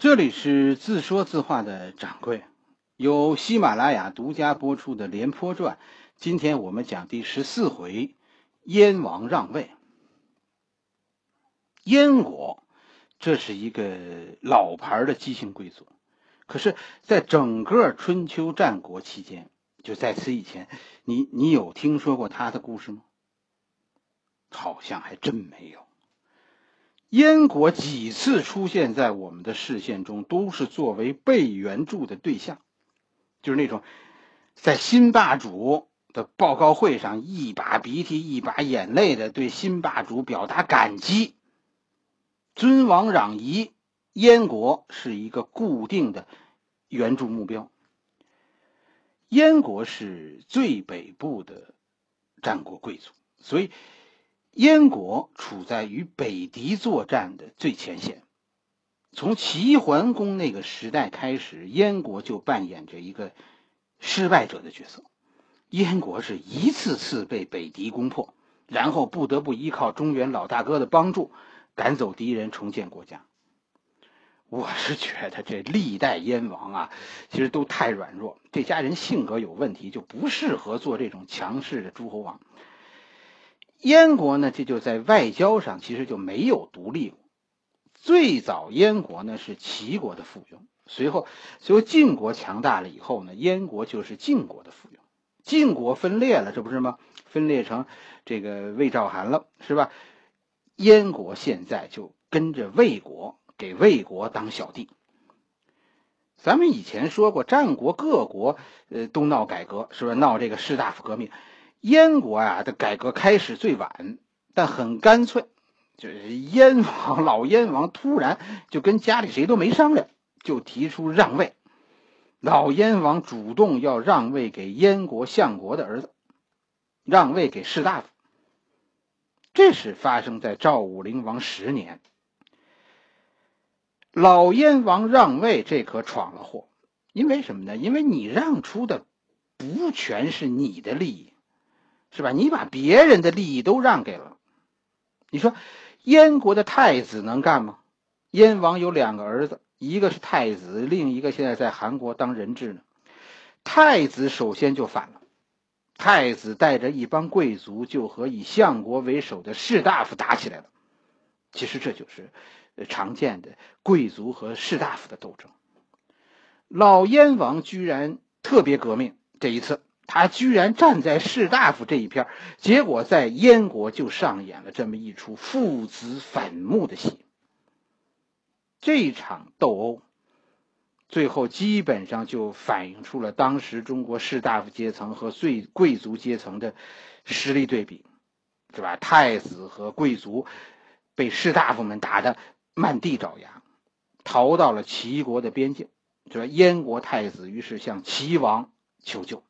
这里是自说自话的掌柜，由喜马拉雅独家播出的《廉颇传》，今天我们讲第十四回：燕王让位。燕国，这是一个老牌的姬姓贵族，可是，在整个春秋战国期间，就在此以前，你你有听说过他的故事吗？好像还真没有。燕国几次出现在我们的视线中，都是作为被援助的对象，就是那种在新霸主的报告会上一把鼻涕一把眼泪的对新霸主表达感激。尊王攘夷，燕国是一个固定的援助目标。燕国是最北部的战国贵族，所以。燕国处在与北狄作战的最前线，从齐桓公那个时代开始，燕国就扮演着一个失败者的角色。燕国是一次次被北狄攻破，然后不得不依靠中原老大哥的帮助，赶走敌人，重建国家。我是觉得这历代燕王啊，其实都太软弱，这家人性格有问题，就不适合做这种强势的诸侯王。燕国呢，这就在外交上其实就没有独立过。最早燕国呢是齐国的附庸，随后随后晋国强大了以后呢，燕国就是晋国的附庸。晋国分裂了，这不是吗？分裂成这个魏赵韩了，是吧？燕国现在就跟着魏国，给魏国当小弟。咱们以前说过，战国各国呃都闹改革，是不是闹这个士大夫革命？燕国啊的改革开始最晚，但很干脆，就是燕王老燕王突然就跟家里谁都没商量，就提出让位。老燕王主动要让位给燕国相国的儿子，让位给士大夫。这是发生在赵武灵王十年。老燕王让位，这可闯了祸。因为什么呢？因为你让出的不全是你的利益。是吧？你把别人的利益都让给了，你说燕国的太子能干吗？燕王有两个儿子，一个是太子，另一个现在在韩国当人质呢。太子首先就反了，太子带着一帮贵族就和以相国为首的士大夫打起来了。其实这就是常见的贵族和士大夫的斗争。老燕王居然特别革命，这一次。他居然站在士大夫这一片，结果在燕国就上演了这么一出父子反目的戏。这场斗殴，最后基本上就反映出了当时中国士大夫阶层和最贵族阶层的实力对比，是吧？太子和贵族被士大夫们打得满地找牙，逃到了齐国的边境，是吧？燕国太子于是向齐王求救。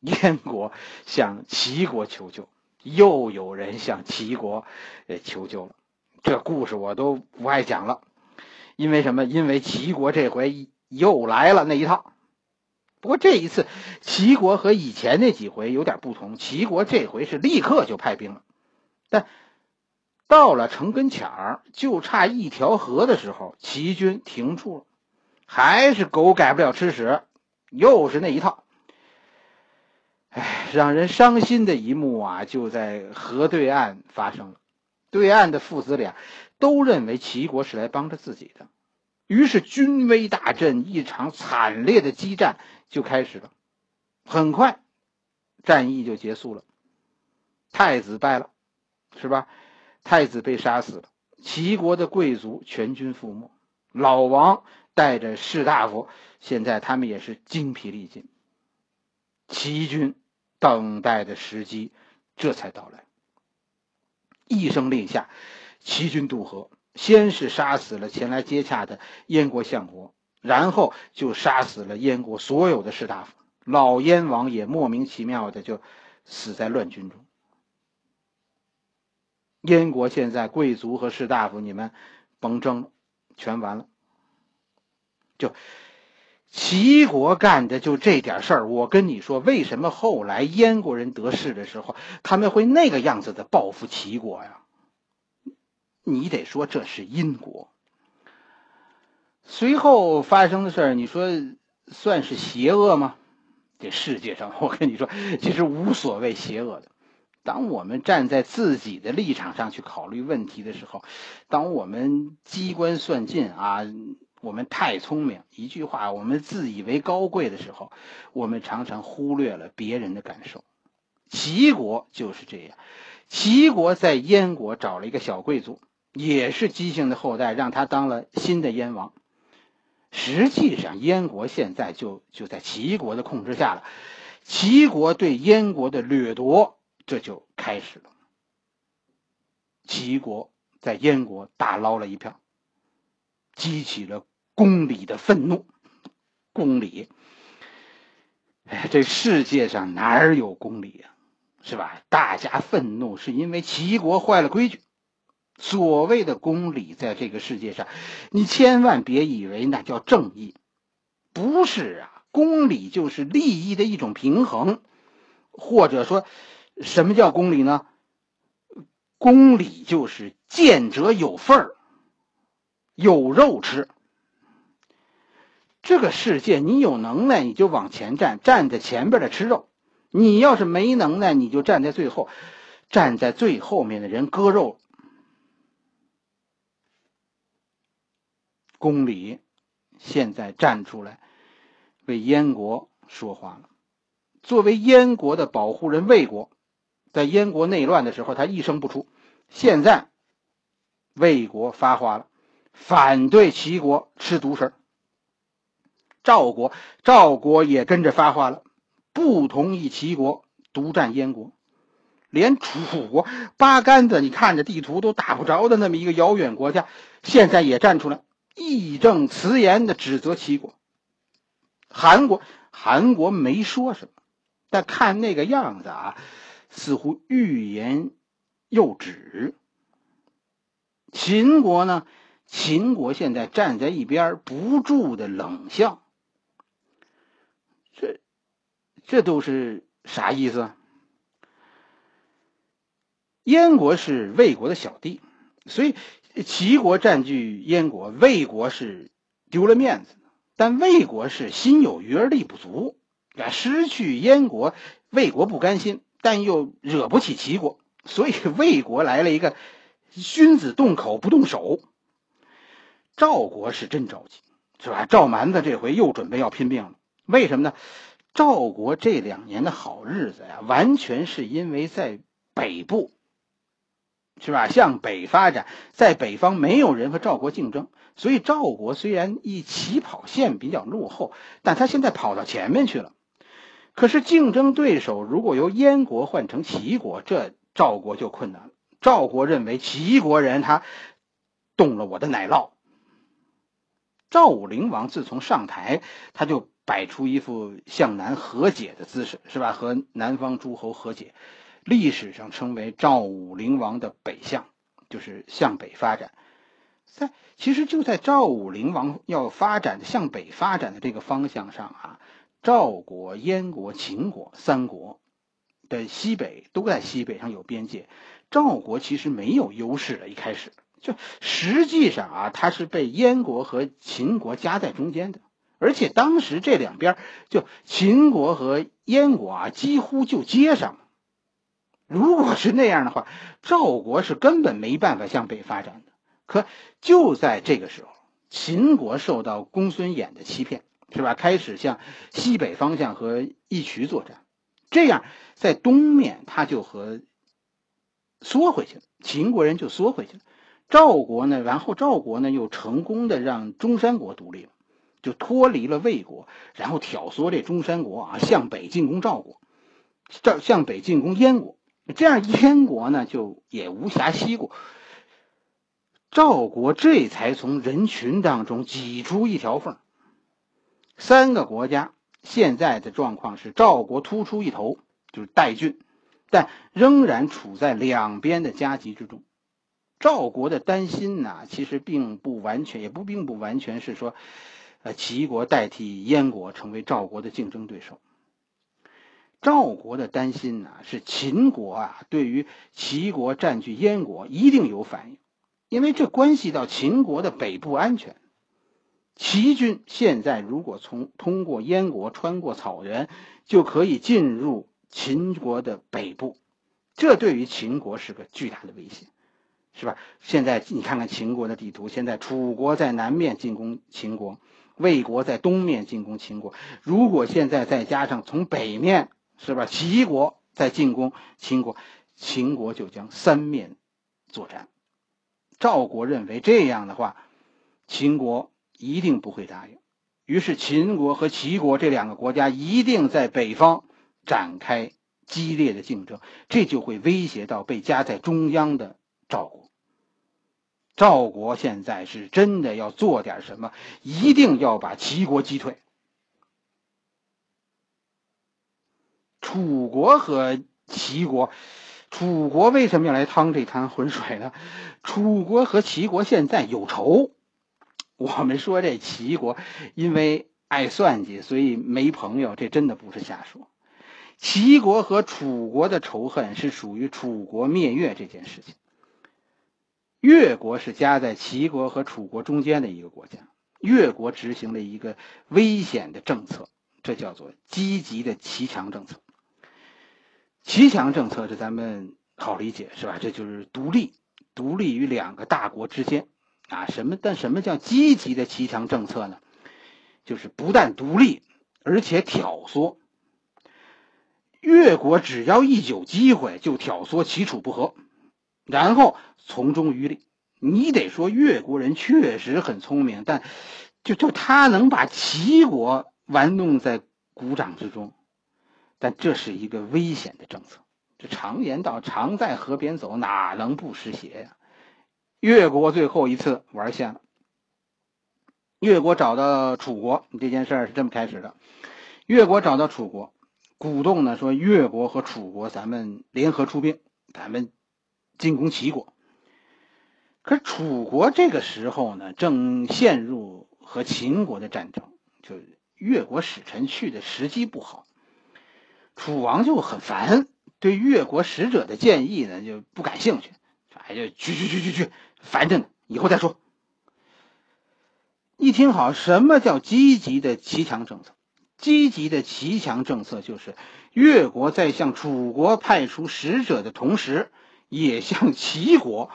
燕国向齐国求救，又有人向齐国呃求救了。这故事我都不爱讲了，因为什么？因为齐国这回又来了那一套。不过这一次，齐国和以前那几回有点不同。齐国这回是立刻就派兵了，但到了城跟前儿，就差一条河的时候，齐军停住了，还是狗改不了吃屎，又是那一套。唉，让人伤心的一幕啊，就在河对岸发生了。对岸的父子俩都认为齐国是来帮着自己的，于是军威大振，一场惨烈的激战就开始了。很快，战役就结束了，太子败了，是吧？太子被杀死了，齐国的贵族全军覆没，老王带着士大夫，现在他们也是精疲力尽。齐军等待的时机这才到来。一声令下，齐军渡河，先是杀死了前来接洽的燕国相国，然后就杀死了燕国所有的士大夫。老燕王也莫名其妙的就死在乱军中。燕国现在贵族和士大夫，你们甭争了，全完了。就。齐国干的就这点事儿，我跟你说，为什么后来燕国人得势的时候，他们会那个样子的报复齐国呀？你得说这是因果。随后发生的事儿，你说算是邪恶吗？这世界上，我跟你说，其实无所谓邪恶的。当我们站在自己的立场上去考虑问题的时候，当我们机关算尽啊，我们太聪明，一句话，我们自以为高贵的时候，我们常常忽略了别人的感受。齐国就是这样，齐国在燕国找了一个小贵族，也是姬姓的后代，让他当了新的燕王。实际上，燕国现在就就在齐国的控制下了，齐国对燕国的掠夺。这就开始了。齐国在燕国大捞了一票，激起了公理的愤怒。公理，哎，这世界上哪有公理呀？是吧？大家愤怒是因为齐国坏了规矩。所谓的公理，在这个世界上，你千万别以为那叫正义，不是啊。公理就是利益的一种平衡，或者说。什么叫公理呢？公理就是见者有份儿，有肉吃。这个世界，你有能耐你就往前站，站在前边的吃肉；你要是没能耐，你就站在最后，站在最后面的人割肉。公理现在站出来为燕国说话了，作为燕国的保护人，魏国。在燕国内乱的时候，他一声不出。现在，魏国发话了，反对齐国吃独食。赵国，赵国也跟着发话了，不同意齐国独占燕国。连楚国八竿子你看着地图都打不着的那么一个遥远国家，现在也站出来，义正辞严的指责齐国。韩国，韩国没说什么，但看那个样子啊。似乎欲言又止。秦国呢？秦国现在站在一边，不住的冷笑。这，这都是啥意思？燕国是魏国的小弟，所以齐国占据燕国，魏国是丢了面子。但魏国是心有余而力不足，啊，失去燕国，魏国不甘心。但又惹不起齐国，所以魏国来了一个君子动口不动手。赵国是真着急，是吧？赵蛮子这回又准备要拼命了。为什么呢？赵国这两年的好日子呀，完全是因为在北部，是吧？向北发展，在北方没有人和赵国竞争，所以赵国虽然一起跑线比较落后，但他现在跑到前面去了。可是竞争对手如果由燕国换成齐国，这赵国就困难了。赵国认为齐国人他动了我的奶酪。赵武灵王自从上台，他就摆出一副向南和解的姿势，是吧？和南方诸侯和解，历史上称为赵武灵王的北向，就是向北发展。在其实就在赵武灵王要发展的向北发展的这个方向上啊。赵国、燕国、秦国三国的西北都在西北上有边界，赵国其实没有优势的。一开始就实际上啊，他是被燕国和秦国夹在中间的，而且当时这两边就秦国和燕国啊，几乎就接上了。如果是那样的话，赵国是根本没办法向北发展的。可就在这个时候，秦国受到公孙衍的欺骗。是吧？开始向西北方向和义渠作战，这样在东面他就和缩回去了，秦国人就缩回去了。赵国呢，然后赵国呢又成功的让中山国独立了，就脱离了魏国，然后挑唆这中山国啊向北进攻赵国，赵向北进攻燕国，这样燕国呢就也无暇西顾，赵国这才从人群当中挤出一条缝。三个国家现在的状况是赵国突出一头，就是代郡，但仍然处在两边的夹击之中。赵国的担心呢，其实并不完全，也不并不完全是说，呃，齐国代替燕国成为赵国的竞争对手。赵国的担心呢，是秦国啊，对于齐国占据燕国一定有反应，因为这关系到秦国的北部安全。齐军现在如果从通过燕国穿过草原，就可以进入秦国的北部，这对于秦国是个巨大的威胁，是吧？现在你看看秦国的地图，现在楚国在南面进攻秦国，魏国在东面进攻秦国。如果现在再加上从北面，是吧？齐国在进攻秦国，秦国就将三面作战。赵国认为这样的话，秦国。一定不会答应，于是秦国和齐国这两个国家一定在北方展开激烈的竞争，这就会威胁到被夹在中央的赵国。赵国现在是真的要做点什么，一定要把齐国击退。楚国和齐国，楚国为什么要来趟这滩浑水呢？楚国和齐国现在有仇。我们说这齐国因为爱算计，所以没朋友，这真的不是瞎说。齐国和楚国的仇恨是属于楚国灭越这件事情。越国是夹在齐国和楚国中间的一个国家，越国执行了一个危险的政策，这叫做积极的齐强政策。齐强政策这咱们好理解是吧？这就是独立，独立于两个大国之间。啊，什么？但什么叫积极的齐强政策呢？就是不但独立，而且挑唆。越国只要一有机会，就挑唆齐楚不和，然后从中渔利。你得说越国人确实很聪明，但就就他能把齐国玩弄在股掌之中，但这是一个危险的政策。这常言道：“常在河边走，哪能不湿鞋呀？”越国最后一次玩线了。越国找到楚国，这件事儿是这么开始的：越国找到楚国，鼓动呢说，越国和楚国咱们联合出兵，咱们进攻齐国。可楚国这个时候呢，正陷入和秦国的战争，就越国使臣去的时机不好，楚王就很烦，对越国使者的建议呢就不感兴趣，哎，就去去去去去。烦着呢，以后再说。一听好，什么叫积极的齐强政策？积极的齐强政策就是越国在向楚国派出使者的同时，也向齐国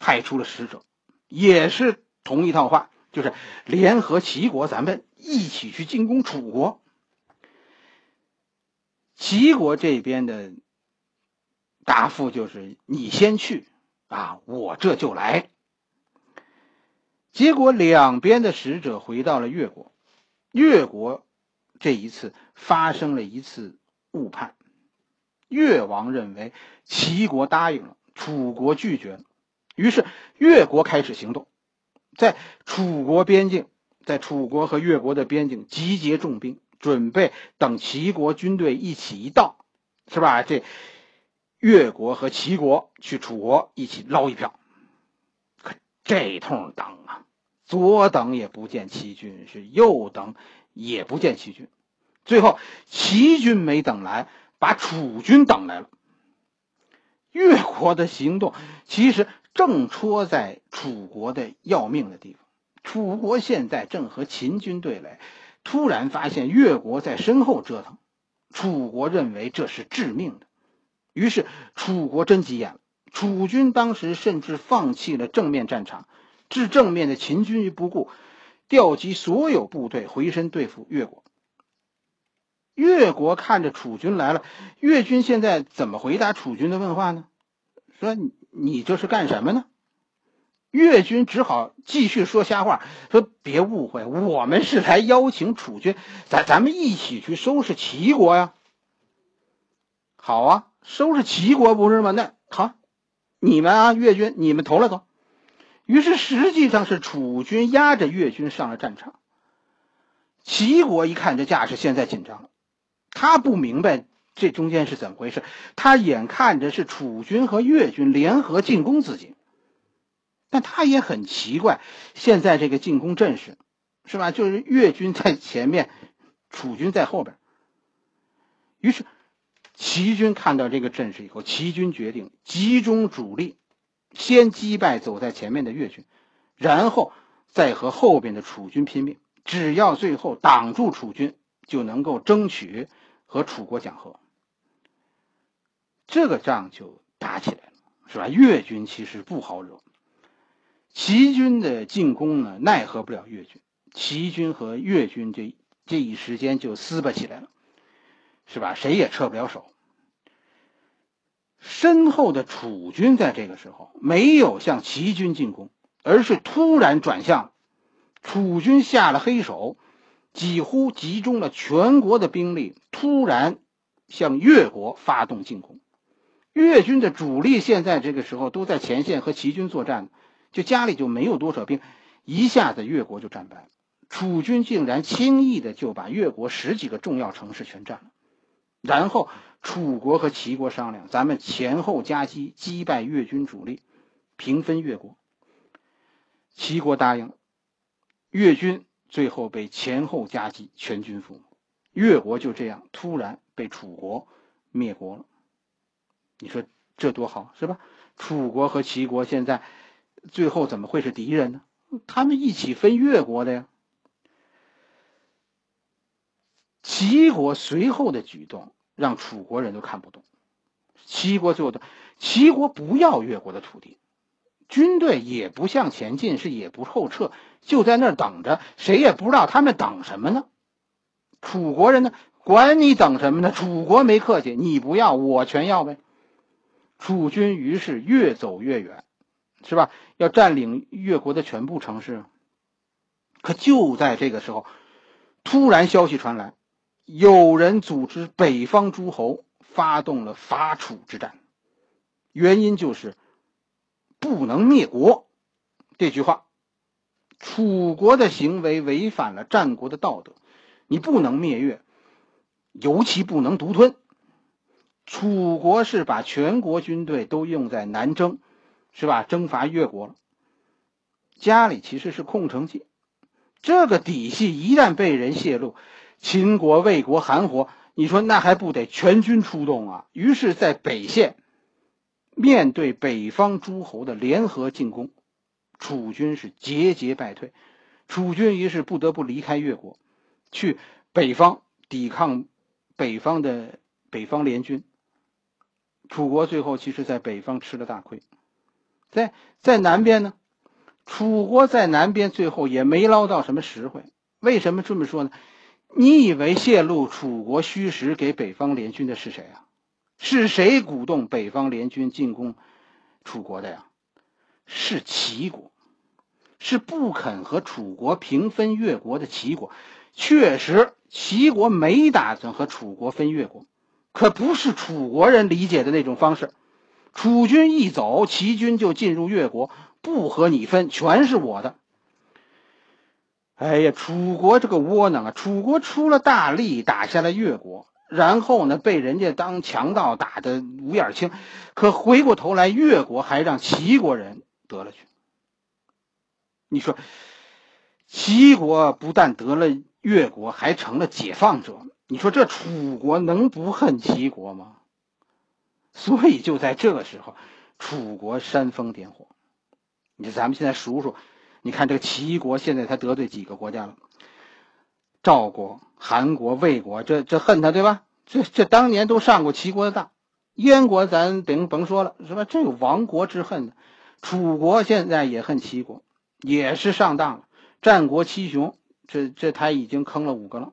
派出了使者，也是同一套话，就是联合齐国，咱们一起去进攻楚国。齐国这边的答复就是：你先去。啊，我这就来。结果两边的使者回到了越国，越国这一次发生了一次误判。越王认为齐国答应了，楚国拒绝了，于是越国开始行动，在楚国边境，在楚国和越国的边境集结重兵，准备等齐国军队一起一到，是吧？这。越国和齐国去楚国一起捞一票，可这通等啊，左等也不见齐军，是右等也不见齐军，最后齐军没等来，把楚军等来了。越国的行动其实正戳在楚国的要命的地方，楚国现在正和秦军对垒，突然发现越国在身后折腾，楚国认为这是致命的。于是楚国真急眼了，楚军当时甚至放弃了正面战场，置正面的秦军于不顾，调集所有部队回身对付越国。越国看着楚军来了，越军现在怎么回答楚军的问话呢？说你这是干什么呢？越军只好继续说瞎话，说别误会，我们是来邀请楚军，咱咱们一起去收拾齐国呀。好啊。收拾齐国不是吗？那好，你们啊，越军，你们投了走。于是实际上是楚军压着越军上了战场。齐国一看这架势，现在紧张了，他不明白这中间是怎么回事。他眼看着是楚军和越军联合进攻自己，但他也很奇怪，现在这个进攻阵势，是吧？就是越军在前面，楚军在后边。于是。齐军看到这个阵势以后，齐军决定集中主力，先击败走在前面的越军，然后再和后边的楚军拼命。只要最后挡住楚军，就能够争取和楚国讲和。这个仗就打起来了，是吧？越军其实不好惹，齐军的进攻呢，奈何不了越军。齐军和越军这这一时间就撕巴起来了，是吧？谁也撤不了手。身后的楚军在这个时候没有向齐军进攻，而是突然转向。楚军下了黑手，几乎集中了全国的兵力，突然向越国发动进攻。越军的主力现在这个时候都在前线和齐军作战，就家里就没有多少兵，一下子越国就战败。楚军竟然轻易的就把越国十几个重要城市全占了，然后楚国和齐国商量，咱们前后夹击，击败越军主力，平分越国。齐国答应。越军最后被前后夹击，全军覆没，越国就这样突然被楚国灭国了。你说这多好，是吧？楚国和齐国现在最后怎么会是敌人呢？他们一起分越国的呀。齐国随后的举动让楚国人都看不懂。齐国最后的，齐国不要越国的土地。军队也不向前进，是也不后撤，就在那儿等着，谁也不知道他们等什么呢。楚国人呢，管你等什么呢？楚国没客气，你不要，我全要呗。楚军于是越走越远，是吧？要占领越国的全部城市。可就在这个时候，突然消息传来，有人组织北方诸侯发动了伐楚之战，原因就是。不能灭国，这句话，楚国的行为违反了战国的道德。你不能灭越，尤其不能独吞。楚国是把全国军队都用在南征，是吧？征伐越国了。家里其实是空城计，这个底细一旦被人泄露，秦国、魏国、韩国，你说那还不得全军出动啊？于是，在北线。面对北方诸侯的联合进攻，楚军是节节败退。楚军于是不得不离开越国，去北方抵抗北方的北方联军。楚国最后其实在北方吃了大亏，在在南边呢，楚国在南边最后也没捞到什么实惠。为什么这么说呢？你以为泄露楚国虚实给北方联军的是谁啊？是谁鼓动北方联军进攻楚国的呀？是齐国，是不肯和楚国平分越国的齐国。确实，齐国没打算和楚国分越国，可不是楚国人理解的那种方式。楚军一走，齐军就进入越国，不和你分，全是我的。哎呀，楚国这个窝囊啊！楚国出了大力，打下了越国。然后呢，被人家当强盗打的五眼青，可回过头来，越国还让齐国人得了去。你说，齐国不但得了越国，还成了解放者。你说这楚国能不恨齐国吗？所以就在这个时候，楚国煽风点火。你咱们现在数数，你看这个齐国现在他得罪几个国家了？赵国、韩国、魏国，这这恨他对吧？这这当年都上过齐国的当，燕国咱甭甭说了，是吧？这有亡国之恨的。楚国现在也恨齐国，也是上当了。战国七雄，这这他已经坑了五个了，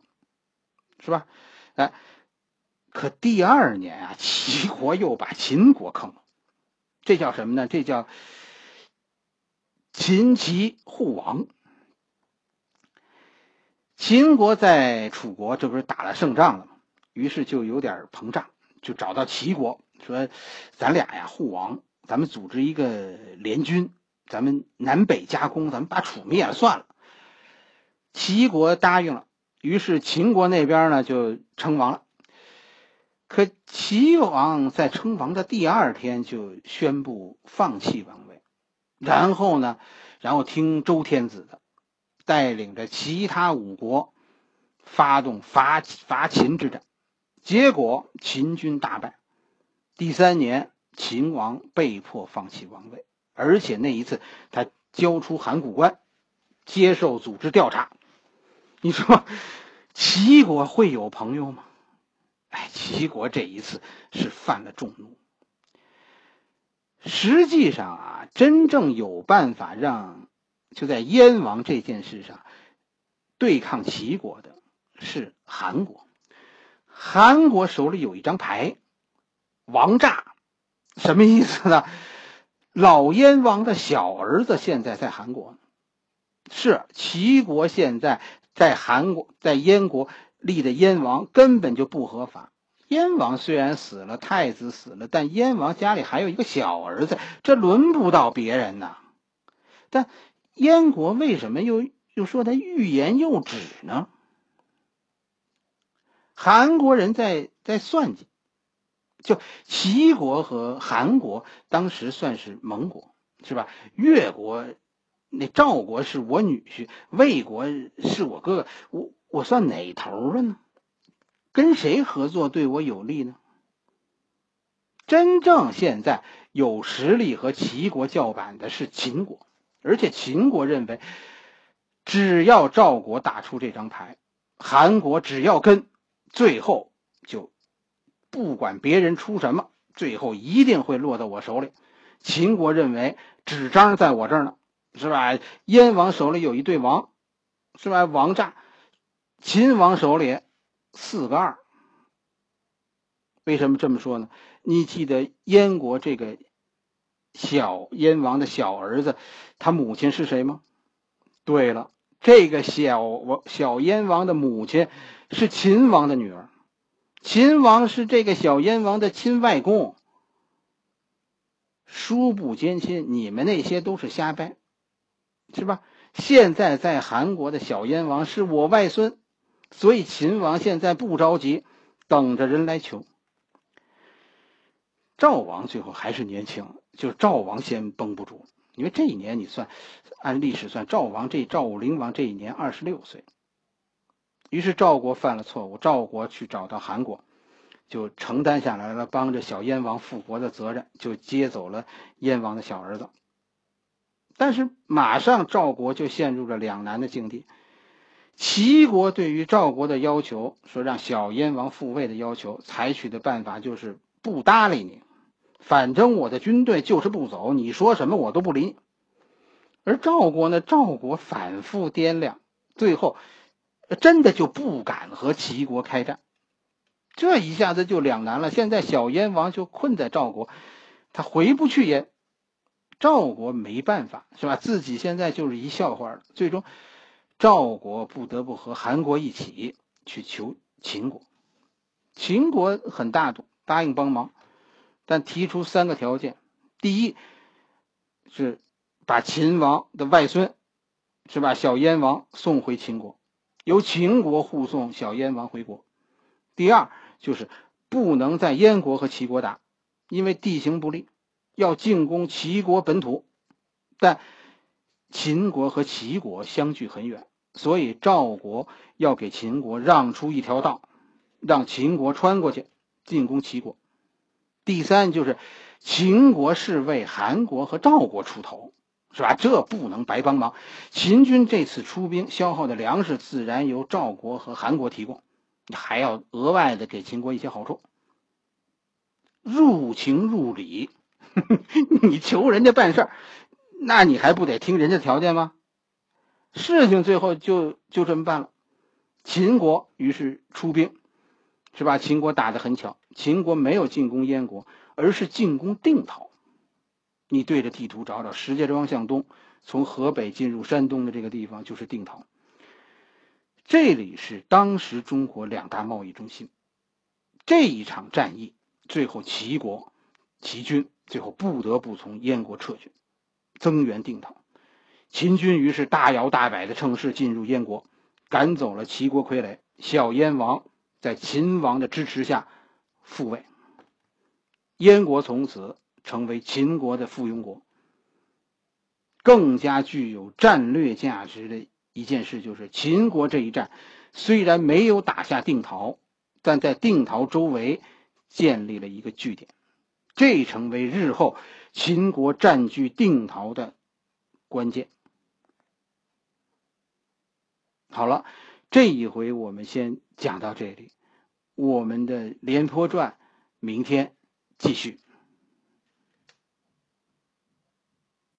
是吧？哎，可第二年啊，齐国又把秦国坑了，这叫什么呢？这叫秦齐互亡。秦国在楚国，这不是打了胜仗了吗？于是就有点膨胀，就找到齐国说：“咱俩呀互王，咱们组织一个联军，咱们南北夹攻，咱们把楚灭了算了。”齐国答应了，于是秦国那边呢就称王了。可齐王在称王的第二天就宣布放弃王位，然后呢，然后听周天子的。带领着其他五国发动伐伐秦之战，结果秦军大败。第三年，秦王被迫放弃王位，而且那一次他交出函谷关，接受组织调查。你说齐国会有朋友吗？哎，齐国这一次是犯了众怒。实际上啊，真正有办法让就在燕王这件事上对抗齐国的是韩国。韩国手里有一张牌，王炸，什么意思呢？老燕王的小儿子现在在韩国，是齐国现在在韩国在燕国立的燕王根本就不合法。燕王虽然死了，太子死了，但燕王家里还有一个小儿子，这轮不到别人呐。但燕国为什么又又说他欲言又止呢？韩国人在在算计，就齐国和韩国当时算是盟国，是吧？越国那赵国是我女婿，魏国是我哥哥，我我算哪头了呢？跟谁合作对我有利呢？真正现在有实力和齐国叫板的是秦国，而且秦国认为，只要赵国打出这张牌，韩国只要跟。最后就不管别人出什么，最后一定会落到我手里。秦国认为纸张在我这儿呢，是吧？燕王手里有一对王，是吧？王炸，秦王手里四个二。为什么这么说呢？你记得燕国这个小燕王的小儿子，他母亲是谁吗？对了，这个小王小燕王的母亲。是秦王的女儿，秦王是这个小燕王的亲外公。叔不兼亲，你们那些都是瞎掰，是吧？现在在韩国的小燕王是我外孙，所以秦王现在不着急，等着人来求。赵王最后还是年轻，就赵王先绷不住，因为这一年你算按历史算，赵王这赵武灵王这一年二十六岁。于是赵国犯了错误，赵国去找到韩国，就承担下来了帮着小燕王复国的责任，就接走了燕王的小儿子。但是马上赵国就陷入了两难的境地。齐国对于赵国的要求，说让小燕王复位的要求，采取的办法就是不搭理你，反正我的军队就是不走，你说什么我都不理。而赵国呢，赵国反复掂量，最后。真的就不敢和齐国开战，这一下子就两难了。现在小燕王就困在赵国，他回不去也，赵国没办法，是吧？自己现在就是一笑话了。最终，赵国不得不和韩国一起去求秦国。秦国很大度，答应帮忙，但提出三个条件：第一，是把秦王的外孙，是吧？小燕王送回秦国。由秦国护送小燕王回国。第二就是不能在燕国和齐国打，因为地形不利，要进攻齐国本土。但秦国和齐国相距很远，所以赵国要给秦国让出一条道，让秦国穿过去进攻齐国。第三就是秦国是为韩国和赵国出头。是吧？这不能白帮忙。秦军这次出兵消耗的粮食，自然由赵国和韩国提供，还要额外的给秦国一些好处。入情入理，你求人家办事儿，那你还不得听人家条件吗？事情最后就就这么办了。秦国于是出兵，是吧？秦国打得很巧，秦国没有进攻燕国，而是进攻定陶。你对着地图找找，石家庄向东，从河北进入山东的这个地方就是定陶。这里是当时中国两大贸易中心。这一场战役，最后齐国齐军最后不得不从燕国撤军，增援定陶。秦军于是大摇大摆的乘势进入燕国，赶走了齐国傀儡小燕王，在秦王的支持下复位。燕国从此。成为秦国的附庸国。更加具有战略价值的一件事，就是秦国这一战虽然没有打下定陶，但在定陶周围建立了一个据点，这成为日后秦国占据定陶的关键。好了，这一回我们先讲到这里，我们的《廉颇传》明天继续。